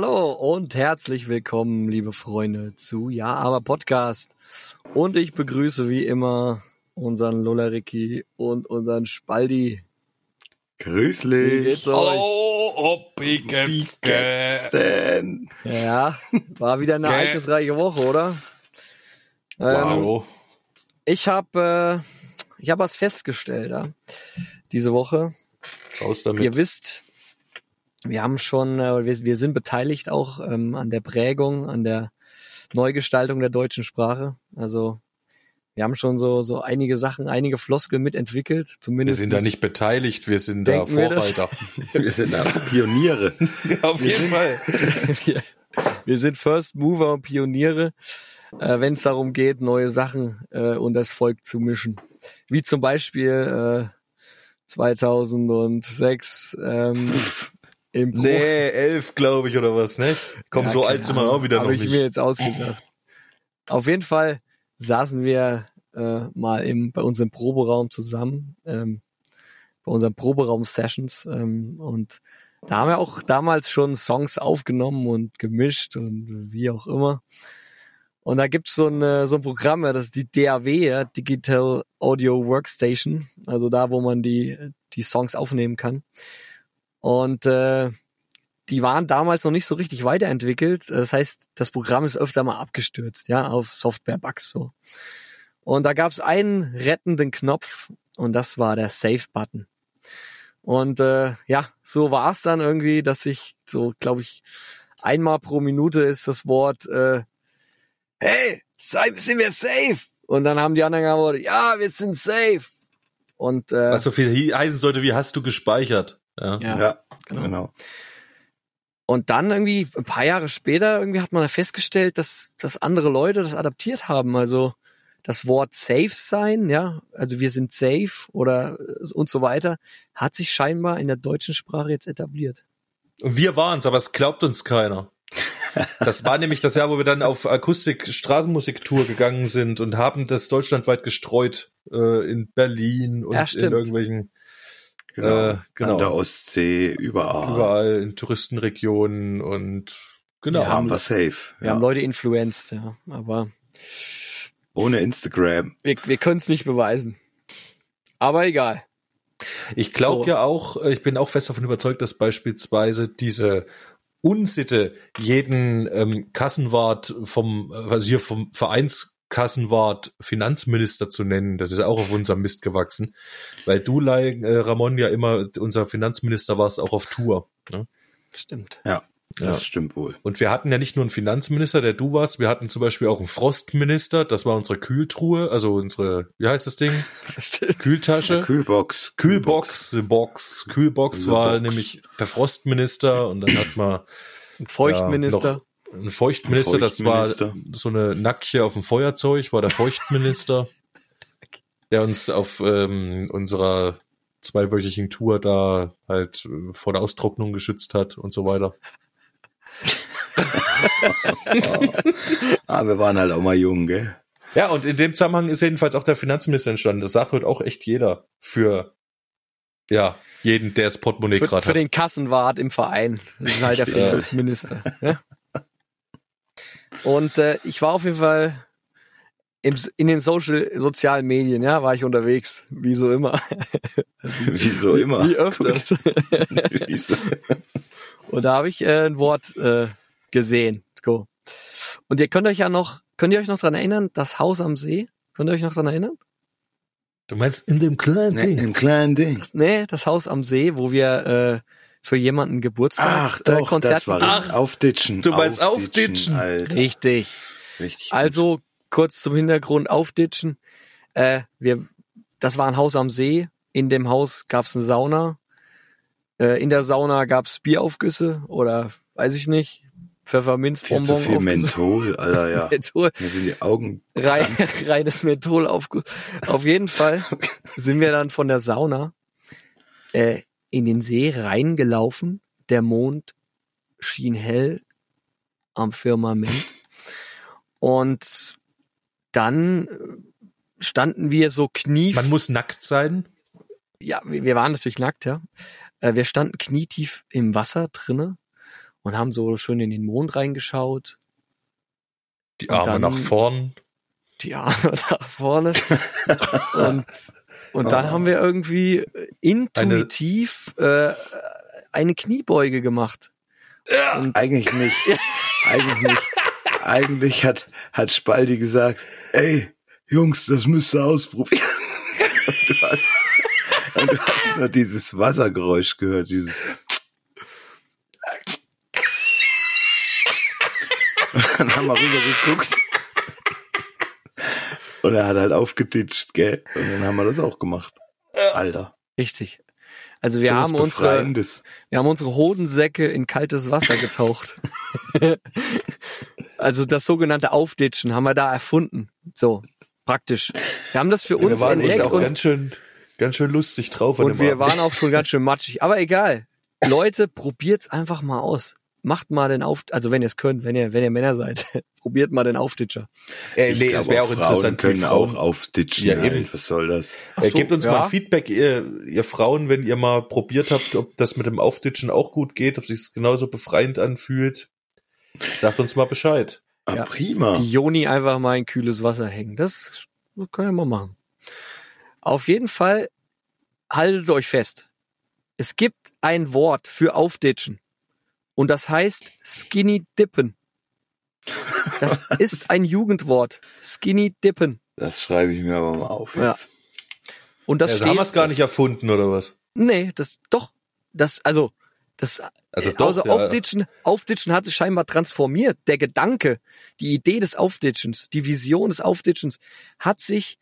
Hallo und herzlich willkommen, liebe Freunde, zu Ja, aber Podcast. Und ich begrüße wie immer unseren Lolleriki und unseren Spaldi. Grüßlich. Hallo, ob ich geht's denn? Ja, war wieder eine ereignisreiche Woche, oder? Ähm, Wow. ich habe äh, ich habe was festgestellt, ja, diese Woche. Raus damit. Ihr wisst, wir haben schon, äh, wir, wir sind beteiligt auch ähm, an der Prägung, an der Neugestaltung der deutschen Sprache. Also wir haben schon so so einige Sachen, einige Floskeln mitentwickelt. wir Zumindest sind da nicht beteiligt, wir sind da Denken wir? Vorreiter. Wir sind auch Pioniere. Auf jeden Fall. wir, wir sind First Mover und Pioniere, äh, wenn es darum geht, neue Sachen äh, und das Volk zu mischen. Wie zum Beispiel äh, 2006 ähm, im Nee, elf, glaube ich, oder was, ne? Komm, Ja, so alt sind wir auch wieder Hab noch ich mir nicht. jetzt ausgedacht. Auf jeden Fall saßen wir äh, mal im, bei uns im Proberaum zusammen, ähm, bei unseren Proberaum-Sessions ähm, und da haben wir auch damals schon Songs aufgenommen und gemischt und wie auch immer. Und da gibt's so ein, so ein Programm, ja, das ist die DAW, ja, Digital Audio Workstation, also da, wo man die, die Songs aufnehmen kann. Und äh, die waren damals noch nicht so richtig weiterentwickelt. Das heißt, das Programm ist öfter mal abgestürzt, ja, auf Software-Bugs so. Und da gab es einen rettenden Knopf und das war der Save-Button. Und äh, ja, so war es dann irgendwie, dass ich so, glaube ich, einmal pro Minute ist das Wort, äh, hey, sind wir safe? Und dann haben die anderen geantwortet, ja, wir sind safe. Und äh, Was so viel heißen sollte, wie hast du gespeichert? Ja. ja, genau. genau. Und dann irgendwie ein paar Jahre später irgendwie hat man da festgestellt, dass, dass andere Leute das adaptiert haben. Also das Wort safe sein, ja, also wir sind safe oder äh, und so weiter, hat sich scheinbar in der deutschen Sprache jetzt etabliert. Und wir waren's, aber es glaubt uns keiner. Das war nämlich das Jahr, wo wir dann auf Akustik-Straßenmusiktour gegangen sind und haben das deutschlandweit gestreut äh, in Berlin und Ja, in irgendwelchen genau. Äh, genau. An der Ostsee, überall. überall in Touristenregionen und genau. Ja. Haben wir safe. Wir Ja. haben Leute influenced, ja, aber Ohne Instagram. wir, wir können es nicht beweisen. Aber egal. Ich glaube So. ja auch, äh, ich bin auch fest davon überzeugt, dass beispielsweise diese Unsitte, jeden ähm, Kassenwart vom, äh, also hier vom Vereinskassenwart Finanzminister zu nennen, das ist auch auf unserem Mist gewachsen, weil du, Lai, äh, Ramon, ja immer unser Finanzminister warst, auch auf Tour. Ne? Stimmt. Ja, das Ja. stimmt wohl. Und wir hatten ja nicht nur einen Finanzminister, der du warst, wir hatten zum Beispiel auch einen Frostminister, das war unsere Kühltruhe, also unsere, wie heißt das Ding? Kühltasche. Kühlbox. Kühlbox, die Box, Kühlbox war Box. nämlich der Frostminister und dann hat man Ein Feuchtminister. Ja, noch einen Feuchtminister, das war Feuchtminister. so eine Nackche auf dem Feuerzeug, war der Feuchtminister, der uns auf ähm, unserer zweiwöchigen Tour da halt äh, vor der Austrocknung geschützt hat und so weiter. Ah, wir waren halt auch mal jung, gell? Ja, und in dem Zusammenhang ist jedenfalls auch der Finanzminister entstanden. Das sagt heute auch echt jeder für ja, jeden, der das Portemonnaie für, gerade für hat. den Kassenwart im Verein. Das ist halt der. Finanzminister. Ja? Und äh, ich war auf jeden Fall im, in den Social, sozialen Medien, ja, war ich unterwegs, wie so immer. Wieso immer. Wie öfters. Und da habe ich äh, ein Wort äh, gesehen. So. Und ihr könnt euch ja noch, könnt ihr euch noch dran erinnern, das Haus am See? Könnt ihr euch noch dran erinnern? Du meinst in dem kleinen Nee, Im kleinen Ding. Nee, das Haus am See, wo wir äh, für jemanden Ach Geburtstagskonzert äh, richtig. Aufditschen. Du meinst aufditschen. Alter. Richtig. Richtig. Also kurz zum Hintergrund aufditschen. Äh, wir, das war ein Haus am See. In dem Haus gab's eine Sauna. Äh, in der Sauna gab's Bieraufgüsse oder weiß ich nicht. Viel Pfefferminzbonbon. zu viel. Menthol, Alter, ja. Menthol. Mir sind die Augen. Rein, reines Menthol aufguss. Auf jeden Fall sind wir dann von der Sauna äh, in den See reingelaufen. Der Mond schien hell am Firmament. Und dann äh, standen wir so knief. Man muss nackt sein. ja, wir waren natürlich nackt, ja. Äh, Wir standen knietief im Wasser drinne und haben so schön in den Mond reingeschaut. Die Arme dann- nach vorn. Die Arme nach vorne. und und dann Oh. haben wir irgendwie intuitiv eine, äh, eine Kniebeuge gemacht. Und Eigentlich nicht. Eigentlich nicht. Eigentlich hat, hat Spaldi gesagt, ey, Jungs, das müsst ihr ausprobieren. Und du hast, und du hast nur dieses Wassergeräusch gehört, dieses. Und dann haben wir rüber geguckt. Und er hat halt aufgetitscht, gell? Und dann haben wir das auch gemacht. Alter. richtig. Also wir sowas haben unsere, wir haben unsere Hodensäcke in kaltes Wasser getaucht. also das sogenannte Aufditschen haben wir da erfunden. So, praktisch. Wir haben das für uns wir waren echt entdeckt auch und, ganz schön, ganz schön lustig drauf. und wir Abend. waren auch schon ganz schön matschig. Aber egal. Leute, probiert's einfach mal aus. Macht mal den Auf, also wenn ihr es könnt, wenn ihr, wenn ihr Männer seid, probiert mal den Aufditscher. äh, Ich nee, glaub, es wäre auch Frauen interessant, können Frauen, auch aufditschen. Ja, halt. eben. Was soll das? Ach äh, so, gebt uns ja. mal ein Feedback, ihr, ihr Frauen, wenn ihr mal probiert habt, ob das mit dem Aufditschen auch gut geht, ob sich genauso befreiend anfühlt. Sagt uns mal Bescheid. Ah, Ja. prima. die Joni einfach mal in kühles Wasser hängen. Das können wir mal machen. Auf jeden Fall haltet euch fest. Es gibt ein Wort für Aufditschen. Und das heißt Skinny Dippen. Das ist ein Jugendwort. Skinny Dippen. Das schreibe ich mir aber mal auf Ja. jetzt. Und das also steht, haben wir es gar nicht erfunden, oder was? Nee, das doch. Das, also, das Also also doch, ja. Aufditschen, Aufditschen hat sich scheinbar transformiert. Der Gedanke, die Idee des Aufditschens, die Vision des Aufditschens hat sich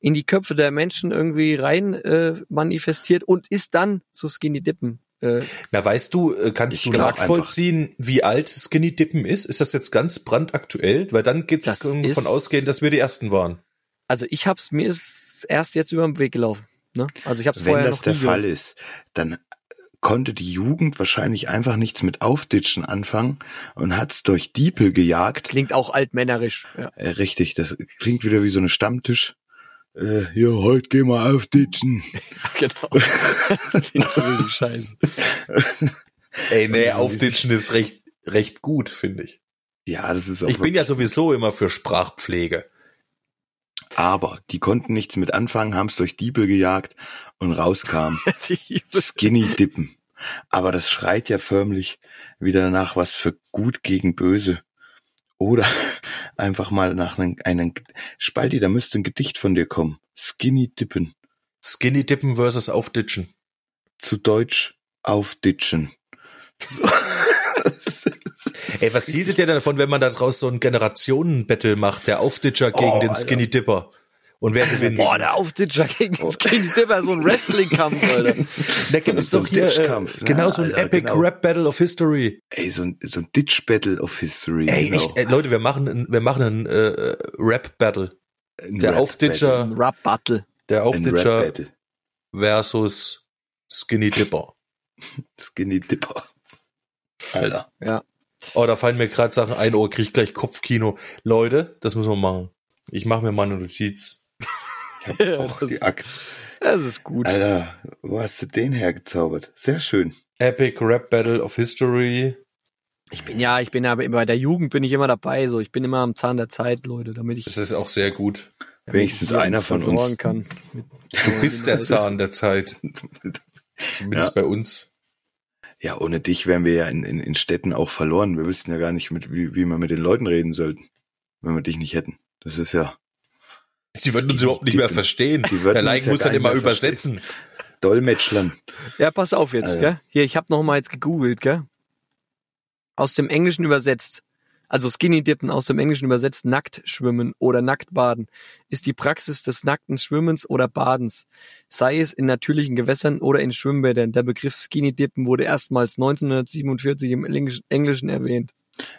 in die Köpfe der Menschen irgendwie rein äh, manifestiert und ist dann zu Skinny Dippen. Äh, Na, weißt du, äh, kannst du nachvollziehen, wie alt Skinny Dippen ist? Ist das jetzt ganz brandaktuell? Weil dann geht es davon ausgehen, dass wir die Ersten waren. also ich hab's mir ist erst jetzt über den Weg gelaufen. Ne? Also ich hab's Wenn vorher das noch der Fall gehört. ist, dann konnte die Jugend wahrscheinlich einfach nichts mit Aufditschen anfangen und hat's durch Diepel gejagt. Klingt auch altmännerisch. Ja. Äh, richtig, das klingt wieder wie so eine Stammtisch. Äh, hier, heute gehen wir aufditschen. genau. das klingt schon richtig scheiße. Ey, nee, Aufditschen ist recht, recht gut, finde ich. Ja, das ist auch Ich bin ja sowieso immer für Sprachpflege. Aber die konnten nichts mit anfangen, haben's durch Diepel gejagt und rauskam Die- Skinny Dippen. Aber das schreit ja förmlich wieder nach was für gut gegen böse. Oder einfach mal nach einem, einem Spalti, da müsste ein Gedicht von dir kommen. Skinny Dippen. Skinny Dippen versus Aufditschen. Zu Deutsch aufditschen. Ey, was hieltet ihr denn davon, wenn man da draus so ein Generationenbattle macht, der Aufditscher gegen Oh, den Alter. Skinny Dipper? Und wer gewinnt? Boah, der Aufditscher gegen den Skinny Dipper, so ein Wrestling-Kampf, Alter. da gibt's so doch ein hier, äh, Ditchkampf, ne? genau so ein Alter, Epic genau. Rap Battle of History. Ey, so ein, so ein Ditch Battle of History. Ey, genau. echt, ey, Leute, wir machen ein, wir machen ein äh, Rap Battle. Ein der Rap Aufditscher-. Der Battle. Rap Aufditscher versus Skinny Dipper. Skinny Dipper. Alter. Ja. Oh, da fallen mir gerade Sachen ein, oh, krieg ich gleich Kopfkino. Leute, das müssen wir machen. Ich mache mir mal eine Notiz. Ich hab Ja, auch das- die Akt. Das ist gut. Alter, wo hast du den hergezaubert? Sehr schön. Epic Rap Battle of History. Ich bin ja, ich bin ja bei der Jugend bin ich immer dabei, so ich bin immer am Zahn der Zeit, Leute, damit ich Das ist auch sehr gut. Wenigstens ich einer von uns. kann. Mit- Du bist der Zahn der Zeit. Zumindest bei uns. Ja, ohne dich wären wir ja in, in, in Städten auch verloren. Wir wüssten ja gar nicht, mit, wie, wie wir mit den Leuten reden sollten, wenn wir dich nicht hätten. Das ist ja Die würden uns überhaupt nicht mehr verstehen. Die würden Der ja muss dann immer übersetzen. Dolmetschland. Ja, pass auf jetzt, Also. gell? Hier, ich habe noch mal jetzt gegoogelt, gell? Aus dem Englischen übersetzt, also Skinny Dippen aus dem Englischen übersetzt nackt schwimmen oder nackt baden, ist die Praxis des nackten Schwimmens oder Badens, sei es in natürlichen Gewässern oder in Schwimmbädern. Der Begriff Skinny Dippen wurde erstmals 1947 im Englisch- Englischen erwähnt.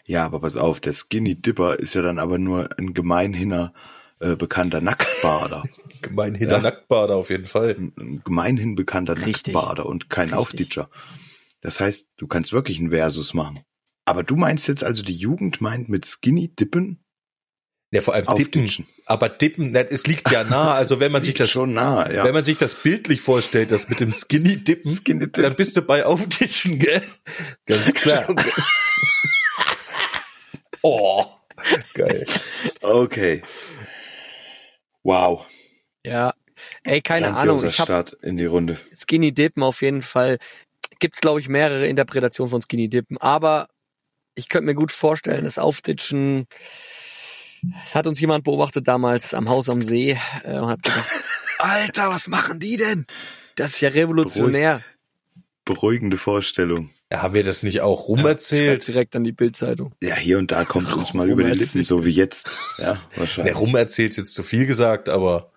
Ja, aber pass auf, der Skinny Dipper ist ja dann aber nur ein gemeinhinner äh, bekannter Nacktbader. Gemeinhin Ja. der Nacktbader auf jeden Fall. ein, ein gemeinhin bekannter Richtig. Nacktbader und kein Richtig. Aufditscher. Das heißt, du kannst wirklich einen Versus machen. Aber du meinst jetzt also, die Jugend meint mit Skinny Dippen Ja, vor allem Dippen. aufditschen. Aber Dippen, das- es liegt ja nah. Also wenn man sich das, schon nah, ja. wenn man sich das bildlich vorstellt, das mit dem Skinny Dippen, Skinny dann Dippen. bist du bei Aufditschen, gell? Ganz klar. Oh, geil. Okay. Wow. Ja. Ey, keine Ahnung. Ich hab Start in die Runde. Skinny Dippen auf jeden Fall. Gibt's glaube ich mehrere Interpretationen von Skinny Dippen, aber ich könnte mir gut vorstellen, das Aufditschen. Es hat uns jemand beobachtet damals am Haus am See äh, und hat gedacht, Alter, was machen die denn? Das ist ja revolutionär. Beruhigende Vorstellung. Ja, haben wir das nicht auch rumerzählt? Schreibt direkt an die Bildzeitung. Ja, hier und da kommt uns mal über die Lippen, so wie jetzt. Ja, wahrscheinlich. rumerzählt ist jetzt zu viel gesagt, aber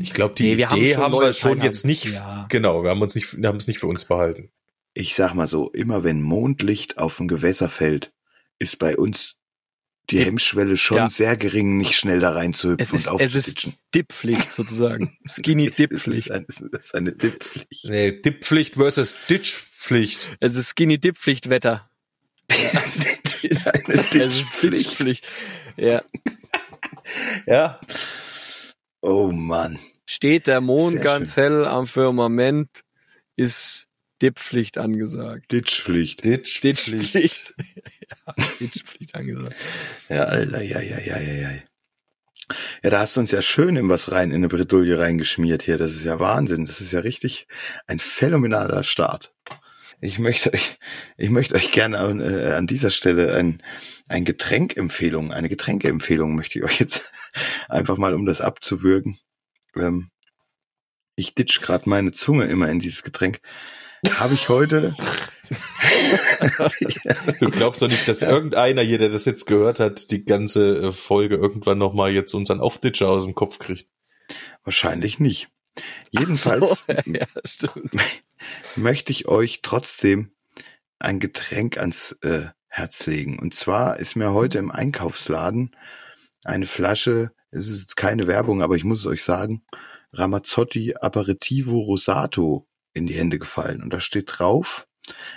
ich glaube, die Nee, wir haben Idee schon haben, wir schon jetzt nicht, Ja. genau, wir haben uns nicht, wir haben es nicht für uns behalten. Ich sag mal so, immer wenn Mondlicht auf ein Gewässer fällt, ist bei uns die. Hemmschwelle schon Ja. sehr gering, nicht schnell da reinzuhüpfen Es ist, und es ist. Dip-Pflicht sozusagen. Skinny Es ist, Dip-Pflicht. ein, es ist eine Dip-Pflicht. Nee, Dip-Pflicht versus Ditch-Pflicht. Es ist Skinny Dip-Pflicht-Wetter. Es ist eine Es ist. Ditch-Pflicht. Ja. Ja. Oh Mann. Steht der Mond Sehr ganz hell am Firmament, ist Dip-Pflicht angesagt. Ditchpflicht. Ditch-Pflicht. ja, Ditch-Pflicht angesagt. Ja, Alter, ja, ja, ja, ja, ja. Ja, da hast du uns ja schön in was rein, in eine Bredouille reingeschmiert hier. Das ist ja Wahnsinn. Das ist ja richtig ein phänomenaler Start. Ich möchte euch, ich möchte euch gerne an, äh, an dieser Stelle ein, ein Getränkempfehlung, eine Getränkeempfehlung möchte ich euch jetzt einfach mal, um das abzuwürgen. Ähm, ich ditch gerade meine Zunge immer in dieses Getränk. Habe ich heute, Du glaubst doch nicht, dass irgendeiner hier, der das jetzt gehört hat, die ganze äh, Folge irgendwann nochmal jetzt unseren Aufditscher aus dem Kopf kriegt. wahrscheinlich nicht. Jedenfalls So, ja, möchte ich euch trotzdem ein Getränk ans äh, Herz legen. Und zwar ist mir heute im Einkaufsladen eine Flasche, es ist jetzt keine Werbung, aber ich muss es euch sagen, Ramazzotti Aperitivo Rosato in die Hände gefallen. Und da steht drauf,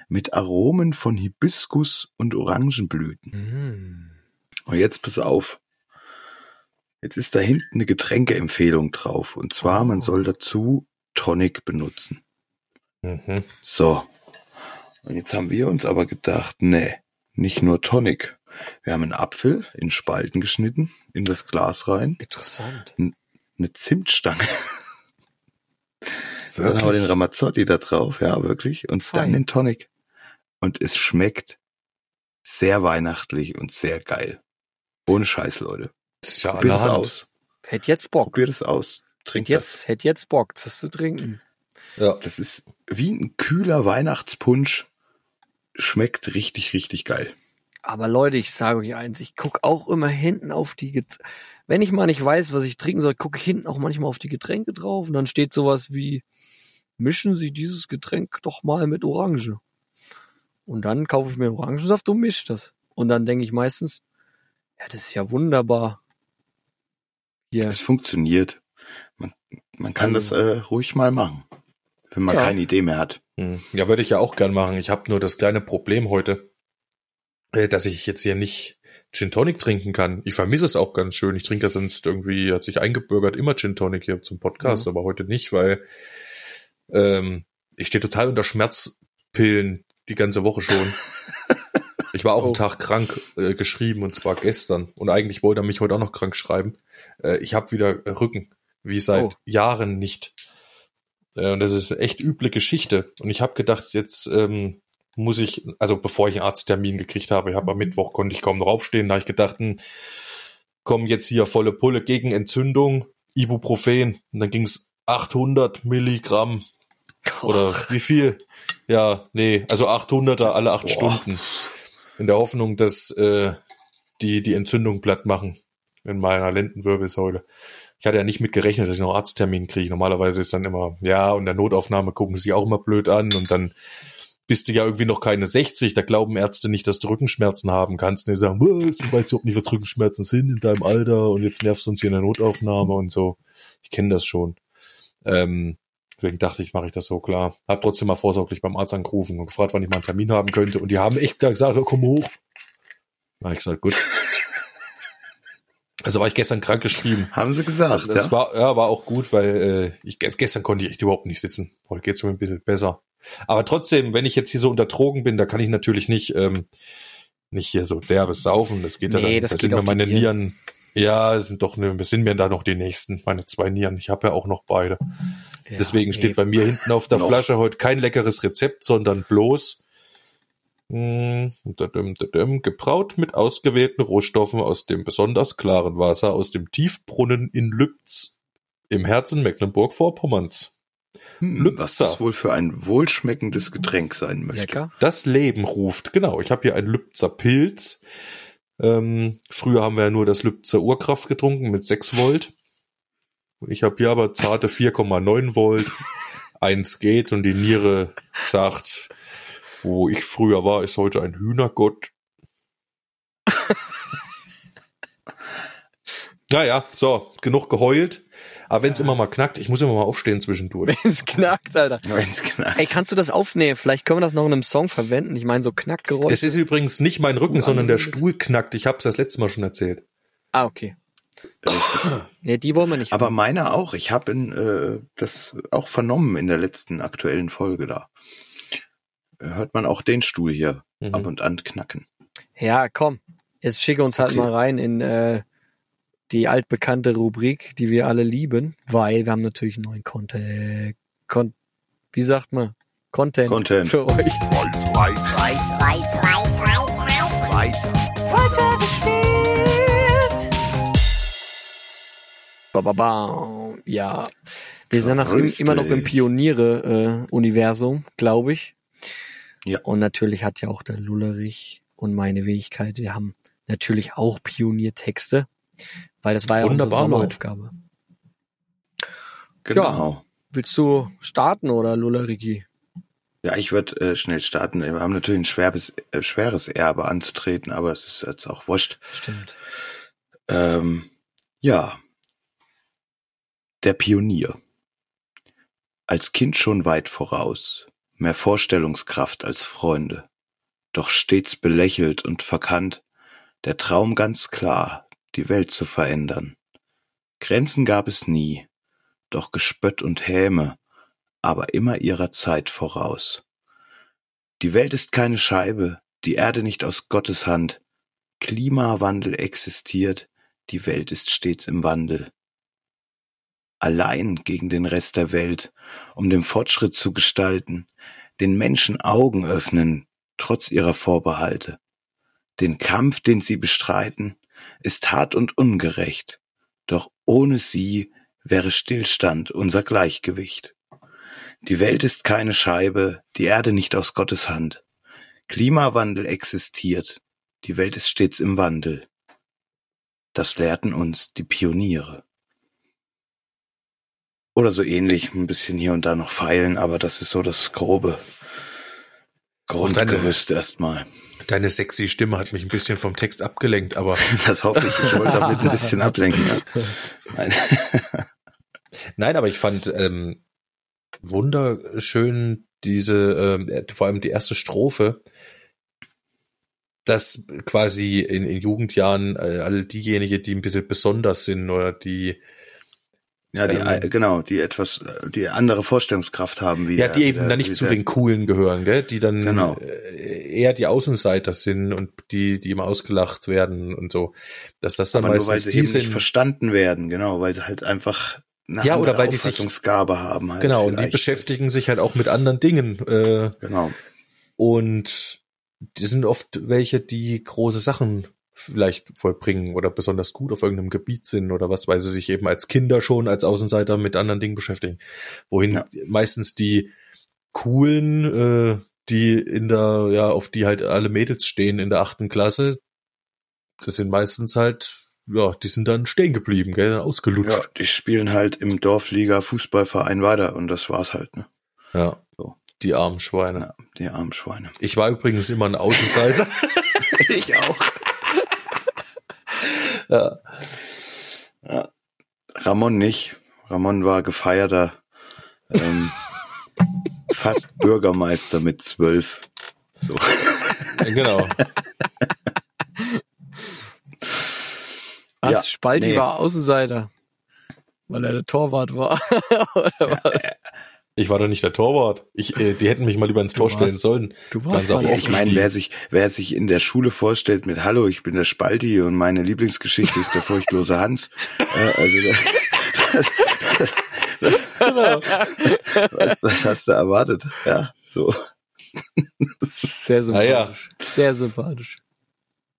mit Aromen von Hibiskus und Orangenblüten. Mm. Und jetzt pass auf. Jetzt ist da hinten eine Getränkeempfehlung drauf. Und zwar, man soll dazu Tonic benutzen. Mhm. So. Und jetzt haben wir uns aber gedacht, nee, nicht nur Tonic. Wir haben einen Apfel in Spalten geschnitten, in das Glas rein, Interessant. eine Zimtstange. Dann haben wir den Ramazzotti da drauf, ja, wirklich. Und Fein. dann den Tonic. Und es schmeckt sehr weihnachtlich und sehr geil. Ohne Scheiß, Leute. Das ist ja Probiert es allerhand. aus. Hätte jetzt Bock. Probiert es aus. Hätte Trinkt das. jetzt, hätte jetzt Bock, das zu trinken. Ja. Das ist wie ein kühler Weihnachtspunsch. Schmeckt richtig, richtig geil. Aber Leute, ich sage euch eins, ich guck auch immer hinten auf die Get Wenn ich mal nicht weiß, was ich trinken soll, gucke ich hinten auch manchmal auf die Getränke drauf und dann steht sowas wie, mischen Sie dieses Getränk doch mal mit Orange. Und dann kaufe ich mir Orangensaft und mische das. Und dann denke ich meistens, ja, das ist ja wunderbar. Hier, Es funktioniert. Man, man kann Also- das äh, ruhig mal machen. Wenn man Ja. keine Idee mehr hat. Hm. Ja, würde ich ja auch gern machen. Ich habe nur das kleine Problem heute, äh, dass ich jetzt hier nicht Gin Tonic trinken kann. Ich vermisse es auch ganz schön. Ich trinke ja sonst irgendwie, hat sich eingebürgert, immer Gin Tonic hier zum Podcast, Mhm. aber heute nicht, weil ähm, ich stehe total unter Schmerzpillen die ganze Woche schon. Ich war auch Oh. einen Tag krank äh, geschrieben und zwar gestern. Und eigentlich wollte er mich heute auch noch krank schreiben. Äh, ich habe wieder Rücken, wie seit Oh. Jahren nicht. Äh, und das ist eine echt üble Geschichte. Und ich habe gedacht, jetzt ähm, muss ich, also bevor ich einen Arzttermin gekriegt habe, ich habe am Mittwoch konnte ich kaum draufstehen, da habe ich gedacht, hm, komm jetzt hier volle Pulle gegen Entzündung, Ibuprofen. Und dann ging es 800 Milligramm oder wie viel? Ja, nee, also 800er alle acht Boah. Stunden. In der Hoffnung, dass äh, die die Entzündung platt machen in meiner Lendenwirbelsäule. Ich hatte ja nicht mit gerechnet, dass ich noch einen Arzttermin kriege. Normalerweise ist dann immer, ja, und der Notaufnahme gucken sie auch immer blöd an und dann bist du ja irgendwie noch keine 60, da glauben Ärzte nicht, dass du Rückenschmerzen haben kannst. Und die sagen, was, du weißt überhaupt nicht, was Rückenschmerzen sind in deinem Alter und jetzt nervst du uns hier in der Notaufnahme und so. Ich kenne das schon. Ähm, deswegen dachte ich, mache ich das so klar. Hab trotzdem mal vorsorglich beim Arzt angerufen und gefragt, wann ich mal einen Termin haben könnte. Und die haben echt gesagt, ja, komm hoch. Na, ich gesagt, gut. Also war ich gestern krank geschrieben. Haben sie gesagt, Das ja? war, ja, war auch gut, weil äh, ich, gestern konnte ich echt überhaupt nicht sitzen. Heute geht's schon ein bisschen besser. Aber trotzdem, wenn ich jetzt hier so unter Drogen bin, da kann ich natürlich nicht ähm, nicht hier so derbes Saufen. Das geht ja Nee, dann, das da sind mir meine Nieren. Nieren. Ja, es sind doch ne, wir sind mir da noch die nächsten, meine zwei Nieren. Ich habe ja auch noch beide. Ja, Deswegen nee, steht bei mir hinten auf der. Flasche heute kein leckeres Rezept, sondern bloß mh, dadum, dadum, gebraut mit ausgewählten Rohstoffen aus dem besonders klaren Wasser aus dem Tiefbrunnen in Lübz im Herzen Mecklenburg-Vorpommerns. Hm, was das wohl für ein wohlschmeckendes Getränk sein möchte. Lecker. Das Leben ruft. Genau, ich habe hier einen Lübzer Pilz. Ähm, früher haben wir ja nur das Lübzer Urkraft getrunken mit 6 Volt. Ich habe hier aber zarte 4,9 Volt. Eins geht und die Niere sagt, wo ich früher war, ist heute ein Hühnergott. Naja, so, genug geheult. Aber wenn es immer mal knackt, ich muss immer mal aufstehen zwischendurch. Es knackt, Alter. Wenn's knackt. Ey, kannst du das aufnehmen? Vielleicht können wir das noch in einem Song verwenden. Ich meine, so Knackgeräusche. Das ist übrigens nicht mein Rücken, Oh, sondern der. Stuhl knackt. Ich habe es das letzte Mal schon erzählt. ah, okay. Nee, die wollen wir nicht. Aber meiner auch. Ich habe äh, das auch vernommen in der letzten aktuellen Folge da. Hört man auch den Stuhl hier Mhm. ab und an knacken. Ja, komm. Jetzt schicke uns halt Okay. mal rein in äh, die altbekannte Rubrik, die wir alle lieben, weil wir haben natürlich einen neuen Content. Con wie sagt man? Content, Content. für euch. Ba, ba, ba. Ja, wir sind nach, immer noch im. Pioniere-Universum, glaube ich. Ja. Und natürlich hat ja auch der Lullerich und meine Wenigkeit, wir haben natürlich auch Pioniertexte, weil das war ja Wunderbar, unsere. Sommeraufgabe. Genau. Willst du starten oder Lullerigi? Ja, ich würde äh, schnell starten. Wir haben natürlich ein schweres, äh, schweres Erbe anzutreten, aber es ist jetzt auch wurscht. Stimmt. Ähm, ja. Der Pionier. Als Kind schon weit voraus, mehr Vorstellungskraft als Freunde, doch stets belächelt und verkannt, der Traum ganz klar, die Welt zu verändern. Grenzen gab es nie, doch Gespött und Häme, aber immer ihrer Zeit voraus. Die Welt ist keine Scheibe, die Erde nicht aus Gottes Hand, Klimawandel existiert, die Welt ist stets im Wandel. Allein gegen den Rest der Welt, um den Fortschritt zu gestalten, den Menschen Augen öffnen, trotz ihrer Vorbehalte. Den Kampf, den sie bestreiten, ist hart und ungerecht, doch ohne sie wäre Stillstand unser Gleichgewicht. Die Welt ist keine Scheibe, die Erde nicht aus Gottes Hand. Klimawandel existiert, die Welt ist stets im Wandel. Das lehrten uns die Pioniere. Oder so ähnlich, ein bisschen hier und da noch feilen, aber das ist so das grobe Grundgerüst erstmal. Deine sexy Stimme hat mich ein bisschen vom Text abgelenkt, aber Das hoffe ich. Ich wollte damit ein bisschen ablenken. Ja. Nein. nein, aber ich fand ähm, wunderschön diese, ähm, äh, vor allem die erste Strophe, dass quasi in, in Jugendjahren äh, alle diejenigen, die ein bisschen besonders sind oder die Ja, die, Ähm, genau, die etwas, die andere Vorstellungskraft haben wie ja, der- die eben der- dann nicht zu der- den Coolen gehören, gell? Die dann Genau. äh, eher die Außenseiter sind und die, die immer ausgelacht werden und so. Dass das dann aber nur weil meistens sie eben sind. nicht verstanden werden, genau, weil sie halt einfach eine Ja, oder weil die sich- haben halt genau, und die beschäftigen sich halt auch mit anderen Dingen. Äh, Genau. und die sind oft welche, die große Sachen vielleicht vollbringen oder besonders gut auf irgendeinem Gebiet sind oder was, weil sie sich eben als Kinder schon als Außenseiter mit anderen Dingen beschäftigen. Wohin Ja. meistens die coolen, äh, die in der, ja, auf die halt alle Mädels stehen in der achten Klasse, das sind meistens halt, ja, die sind dann stehen geblieben, gell, ausgelutscht. Ja, die spielen halt im Dorfliga Fußballverein weiter und das war's halt, ne? Ja, So. die armen Schweine. Ja, die armen Schweine. Ich war übrigens immer ein Außenseiter. ich auch. Ja. Ja. Ramon nicht. Ramon war gefeierter ähm, fast Bürgermeister mit zwölf. So. Genau. Was? Ja, Spalti nee. war Außenseiter, weil er der Torwart war. Oder was? Ich war doch nicht der Torwart. Ich, äh, die hätten mich mal lieber ins Tor stellen sollen. Du warst Ja, ich meine, wer sich, wer sich in der Schule vorstellt mit Hallo, ich bin der Spalti und meine Lieblingsgeschichte ist der furchtlose Hans. äh, also das, Genau. was, was hast du erwartet? Ja, so. Sehr sympathisch. Sehr sympathisch.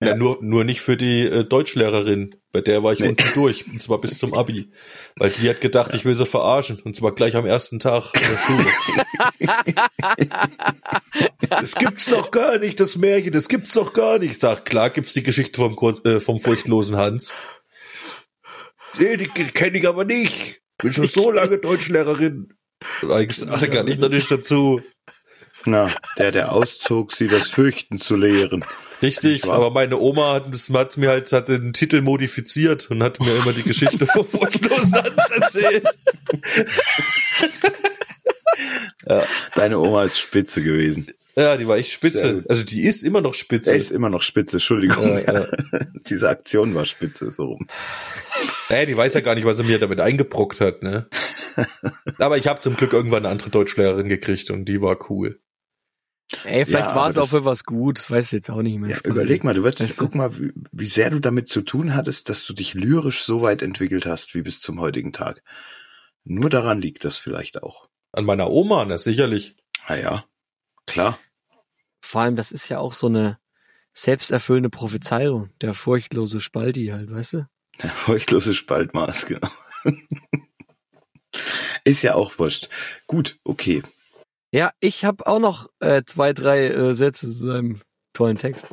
Ja, nur, nur nicht für die äh, Deutschlehrerin. Bei der war ich Nee. unten durch. Und zwar bis zum Abi. Weil die hat gedacht, ich will sie verarschen. Und zwar gleich am ersten Tag in der Schule. das gibt's doch gar nicht, das Märchen. Das gibt's doch gar nicht. Ich sag, klar gibt's die Geschichte vom, äh, vom furchtlosen Hans. Nee, die kenne ich aber nicht. Bin schon so lange Deutschlehrerin. Und eigentlich sagte gar nicht noch nicht dazu. Na, der, der auszog, sie das Fürchten zu lehren. Richtig, aber meine Oma hat, hat mir halt hat den Titel modifiziert und hat mir immer die Geschichte vom furchtlosen Hans erzählt. Ja, deine Oma ist spitze gewesen. Ja, die war echt spitze. Also die ist immer noch spitze. Er ist immer noch spitze, Entschuldigung. Ja, ja. Diese Aktion war spitze, so rum. Äh, die weiß ja gar nicht, was er mir damit eingebrockt hat, ne? Aber ich habe zum Glück irgendwann eine andere Deutschlehrerin gekriegt und die war cool. Ey, vielleicht Ja, war es auch für was gut. Das weiß ich jetzt auch nicht mehr. Ja, überleg mal, du wirst, Weißt du? guck mal, wie, wie sehr du damit zu tun hattest, dass du dich lyrisch so weit entwickelt hast, wie bis zum heutigen Tag. Nur daran liegt das vielleicht auch. An meiner Oma, ne, sicherlich. Na ja, klar. Vor allem, das ist ja auch so eine selbsterfüllende Prophezeiung. Der furchtlose Spalti halt, weißt du? Der furchtlose Spaltmaß, genau. Ist ja auch wurscht. Gut, okay. Ja, ich habe auch noch äh, zwei, drei äh, Sätze zu seinem tollen Text.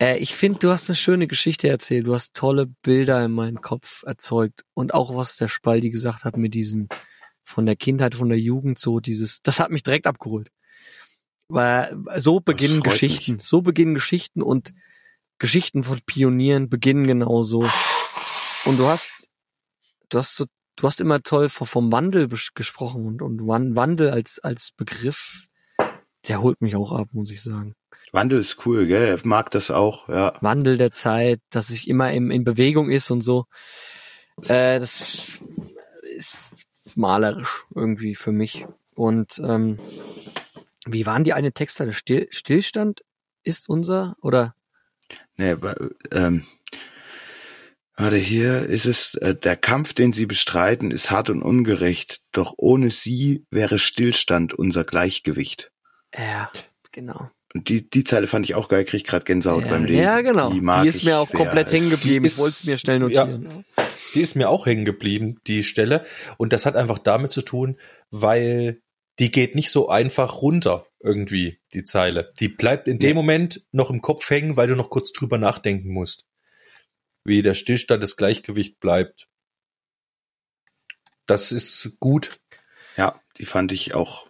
Äh, ich finde, du hast eine schöne Geschichte erzählt. Du hast tolle Bilder in meinen Kopf erzeugt. Und auch was der Spaldi gesagt hat mit diesem von der Kindheit, von der Jugend, so dieses, das hat mich direkt abgeholt. Weil so beginnen Geschichten. So beginnen Geschichten und Geschichten von Pionieren beginnen genauso. Und du hast, du hast so, du hast immer toll vom, Wandel gesprochen und, und Wan- Wandel als, als Begriff, der holt mich auch ab, muss ich sagen. Wandel ist cool, gell? Er mag das auch, ja. Wandel der Zeit, dass sich immer im, in Bewegung ist und so. Äh, das ist malerisch irgendwie für mich. Und ähm, wie waren die eine Texte? Still, Stillstand ist unser oder Nee, aber, ähm, warte, hier ist es, äh, der Kampf, den sie bestreiten, ist hart und ungerecht, doch ohne sie wäre Stillstand unser Gleichgewicht. ja, genau. Und die, die Zeile fand ich auch geil, krieg grad Gänsehaut ja, beim Lesen. ja, genau. Die, Die, ist mir auch sehr. komplett hängen geblieben. Die Ich wollte es mir schnell ja. notieren. Die ist mir auch hängen geblieben, die Stelle. Und das hat einfach damit zu tun, weil die geht nicht so einfach runter, irgendwie, die Zeile. Die bleibt in dem. Moment noch im Kopf hängen, weil du noch kurz drüber nachdenken musst. Wie der Stillstand des Gleichgewicht bleibt. Das ist gut. Ja, die fand ich auch,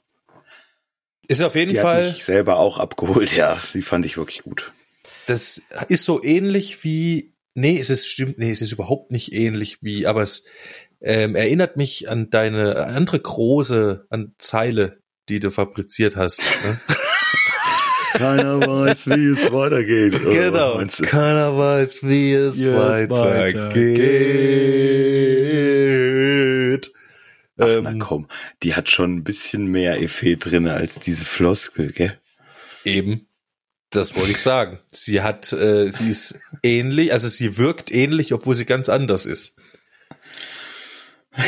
Ist auf jeden die hat Fall, mich selber auch abgeholt, ja. Die fand ich wirklich gut. das ist so ähnlich wie, nee, es ist stimmt, nee, es ist überhaupt nicht ähnlich wie, aber es ähm, erinnert mich an deine andere große an Zeile, die du fabriziert hast. Ne? Keiner weiß, wie es weitergeht. Genau. Keiner weiß, wie es Wie es weitergeht. Ach, Ähm, na komm, die hat schon ein bisschen mehr Effet drinne als diese Floskel, gell? Eben. Das wollte ich sagen. Sie hat, äh, sie ist ähnlich, also sie wirkt ähnlich, obwohl sie ganz anders ist.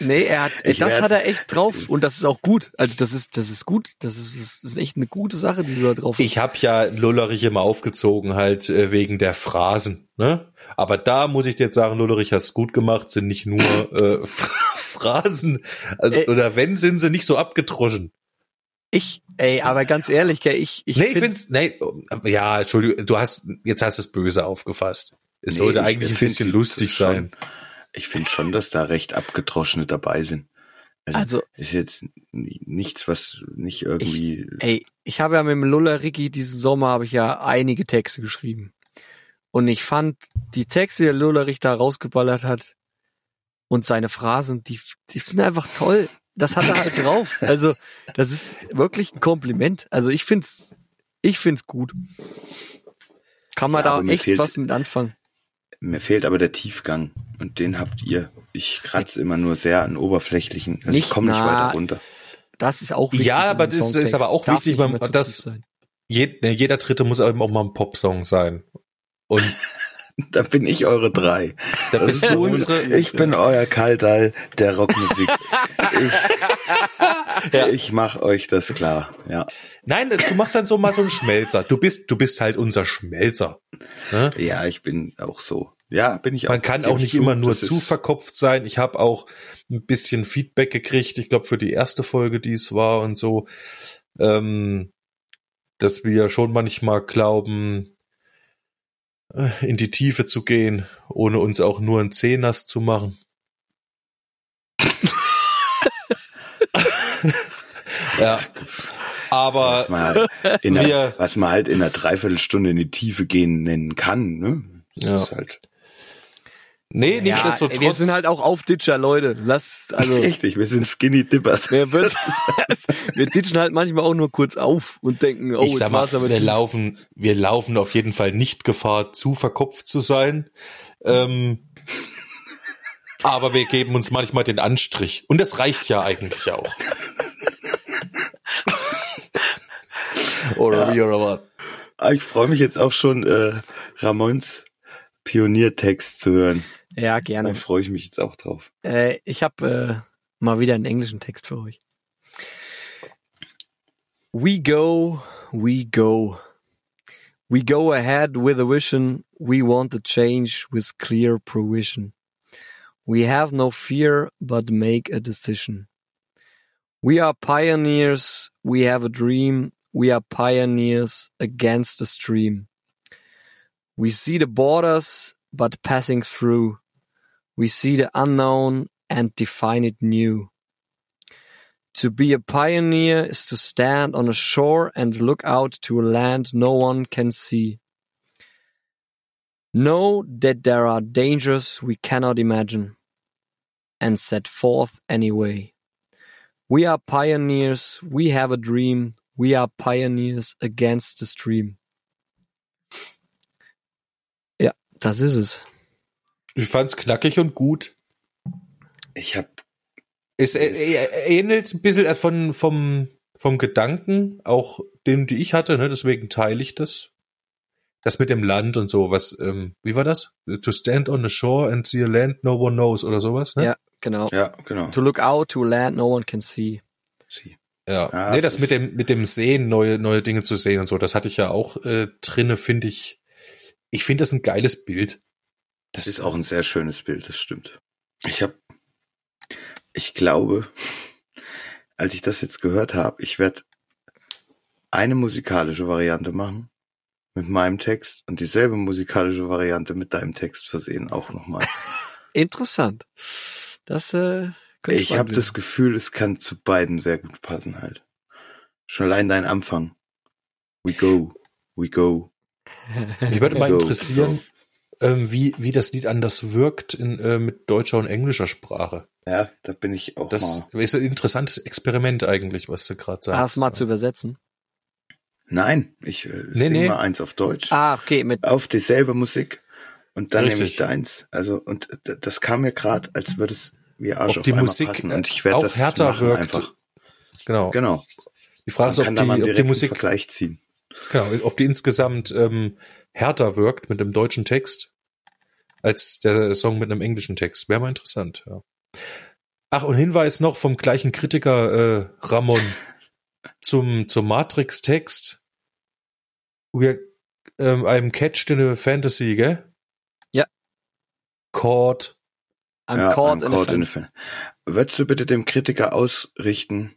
Nee, er hat, Ich das werd- hat er echt drauf und das ist auch gut. Also das ist, das ist gut. Das ist, das ist echt eine gute Sache, die du da drauf Ich habe ja Lullerich immer aufgezogen, halt äh, wegen der Phrasen. Ne? Aber da muss ich dir jetzt sagen, Lullerich hast gut gemacht, sind nicht nur äh, Phrasen. Also, Äh. oder wenn, sind sie nicht so abgedroschen. Ich, ey, aber ganz ehrlich, gell, ich, ich nee, ich find, find's, nee, ja, Entschuldigung, du hast, jetzt hast es böse aufgefasst. Es Nee, sollte ich eigentlich ein bisschen lustig sein. Ich finde schon, dass da recht abgedroschene dabei sind. also, ist jetzt ni- nichts, was nicht irgendwie. ey, ich habe ja mit dem Lulla Ricky diesen Sommer habe ich ja einige Texte geschrieben. Und ich fand die Texte, die der Lullerich da rausgeballert hat und seine Phrasen, die, die sind einfach toll. Das hat er halt drauf. Also, das ist wirklich ein Kompliment. Also, ich find's, ich find's gut. Kann man Ja, da echt fehlt- was mit anfangen. Mir fehlt aber der Tiefgang und den habt ihr. ich kratze immer nur sehr an oberflächlichen. Also Nicht ich komme nicht weiter runter. Das ist auch wichtig. Ja, aber das ist- ist Songtext. aber auch Darf wichtig, nicht man- immer zu das- tief sein. Jed, ne, jeder dritte muss eben auch mal ein Popsong sein. Und Da bin ich eure drei. da bist ist du unsere. ich bin euer Kaldal der Rockmusik. ich Ja. ich mach euch das klar. Ja. Nein, du machst dann so mal so einen Schmelzer. Du bist, du bist halt unser Schmelzer. Ne? ja, ich bin auch so. Ja, bin ich auch. Man kann auch ich nicht immer nur zu verkopft sein. Ich habe auch ein bisschen Feedback gekriegt, ich glaube für die erste Folge, die es war und so, ähm, dass wir schon manchmal glauben, in die Tiefe zu gehen, ohne uns auch nur ein Zeh nass zu machen. ja. Aber was man, halt in wir- der, was man halt in einer Dreiviertelstunde in die Tiefe gehen nennen kann. Ne? Das Ja. ist halt nee, Ja, nichtsdestotrotz. wir sind halt auch Aufditscher, Leute. Lass, also, richtig. Wir sind Skinny Dippers. wer wird, wir ditchen halt manchmal auch nur kurz auf und denken, oh, ich jetzt sag mal, war's aber wir laufen, wir laufen auf jeden Fall nicht Gefahr, zu verkopft zu sein. Ähm, aber wir geben uns manchmal den Anstrich. Und das reicht ja eigentlich auch. oder wie oder was? Ich freue mich jetzt auch schon, äh, Ramons Pioniertext zu hören. Ja, Da gerne. freue ich mich jetzt auch drauf. Äh, ich habe äh, mal wieder einen englischen Text für euch. We go, we go. We go ahead with a vision. We want a change with clear provision. We have no fear but make a decision. We are pioneers. We have a dream. We are pioneers against the stream. We see the borders but passing through. We see the unknown and define it new. To be a pioneer is to stand on a shore and look out to a land no one can see. Know that there are dangers we cannot imagine and set forth anyway. We are pioneers, we have a dream, we are pioneers against the stream. Ja, das ist es. Ich fand's knackig und gut. Ich habe Es äh, äh, ähnelt ein bisschen von, vom, vom Gedanken, auch dem, die ich hatte, ne? deswegen teile ich das. Das mit dem Land und so, was, ähm, wie war das? To stand on the shore and see a land no one knows oder sowas, ne? Ja. Genau. ja genau. To look out to a land no one can see. Sie. Ja, Ja, nee, das das mit dem mit dem Sehen, neue neue Dinge zu sehen und so, das hatte ich ja auch äh, drinne, finde ich. Ich finde das ein geiles Bild. Das ist auch ein sehr schönes Bild, das stimmt. Ich habe, ich glaube, als ich das jetzt gehört habe, ich werde eine musikalische Variante machen mit meinem Text und dieselbe musikalische Variante mit deinem Text versehen auch nochmal. Interessant. Das äh, könnte Ich habe das Gefühl, es kann zu beiden sehr gut passen halt. Schon allein dein Anfang. We go, we go. Mich würde mal interessieren, ähm, wie wie das Lied anders wirkt in, äh, mit deutscher und englischer Sprache. Ja, da bin ich auch Das mal. ist ein interessantes Experiment eigentlich, was du gerade sagst. Hast mal zu übersetzen. Nein, ich äh, Nee, sing nee. mal eins auf Deutsch. Ah, okay, mit auf dieselbe Musik und dann nehme Richtig. ich deins. Also und d- das kam mir gerade, als würde es wie Arsch Ob auf die einmal Musik passen und ich werde auch das härter machen wirkt. einfach. Genau. Genau. Die Frage Man ist, ob die, ob die Musik, Vergleich ziehen. genau, ob die insgesamt ähm, härter wirkt mit dem deutschen Text als der Song mit einem englischen Text. Wäre mal interessant. Ja. Ach und Hinweis noch vom gleichen Kritiker äh, Ramon zum zum Matrix-Text. Wir ähm, einem Catch in a Fantasy, gell? Ja. Caught. I'm ja, caught, I'm in, caught a in a fence. fan. Würdest du bitte dem Kritiker ausrichten,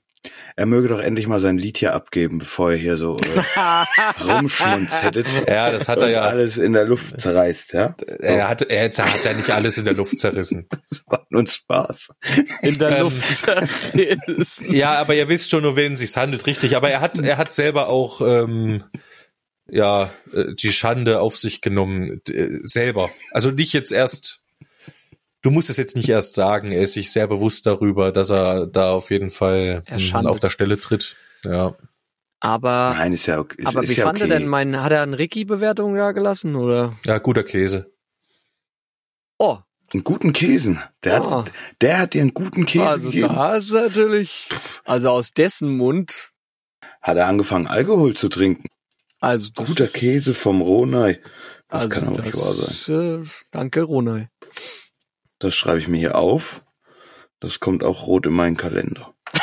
er möge doch endlich mal sein Lied hier abgeben, bevor er hier so äh, rumschmunzettet Ja, das hat er ja. alles in der Luft zerreißt, ja? Er hat, er hat, er hat ja nicht alles in der Luft zerrissen. Das war nur ein Spaß. In der Ähm, Luft. Ja, aber ihr wisst schon, um wen es sich handelt, richtig. Aber er hat, er hat selber auch ähm, ja äh, die Schande auf sich genommen, äh, selber. Also nicht jetzt erst. Du musst es jetzt nicht erst sagen. Er ist sich sehr bewusst darüber, dass er da auf jeden Fall schandet. auf der Stelle tritt. Ja. aber Nein, ist ja okay. Ist, aber ist wie ja fand okay. er denn mein, hat er eine Ricky-Bewertung da gelassen oder? Ja, guter Käse. Oh, einen guten Käsen. Der, Ah. hat, der hat dir einen guten Käse also gegeben. da ist natürlich, also aus dessen Mund, Hat er angefangen, Alkohol zu trinken. also das, Guter Käse vom Ronay. Das also kann aber nicht wahr sein. das, Äh, danke, Ronay. Das schreibe ich mir hier auf. Das kommt auch rot in meinen Kalender.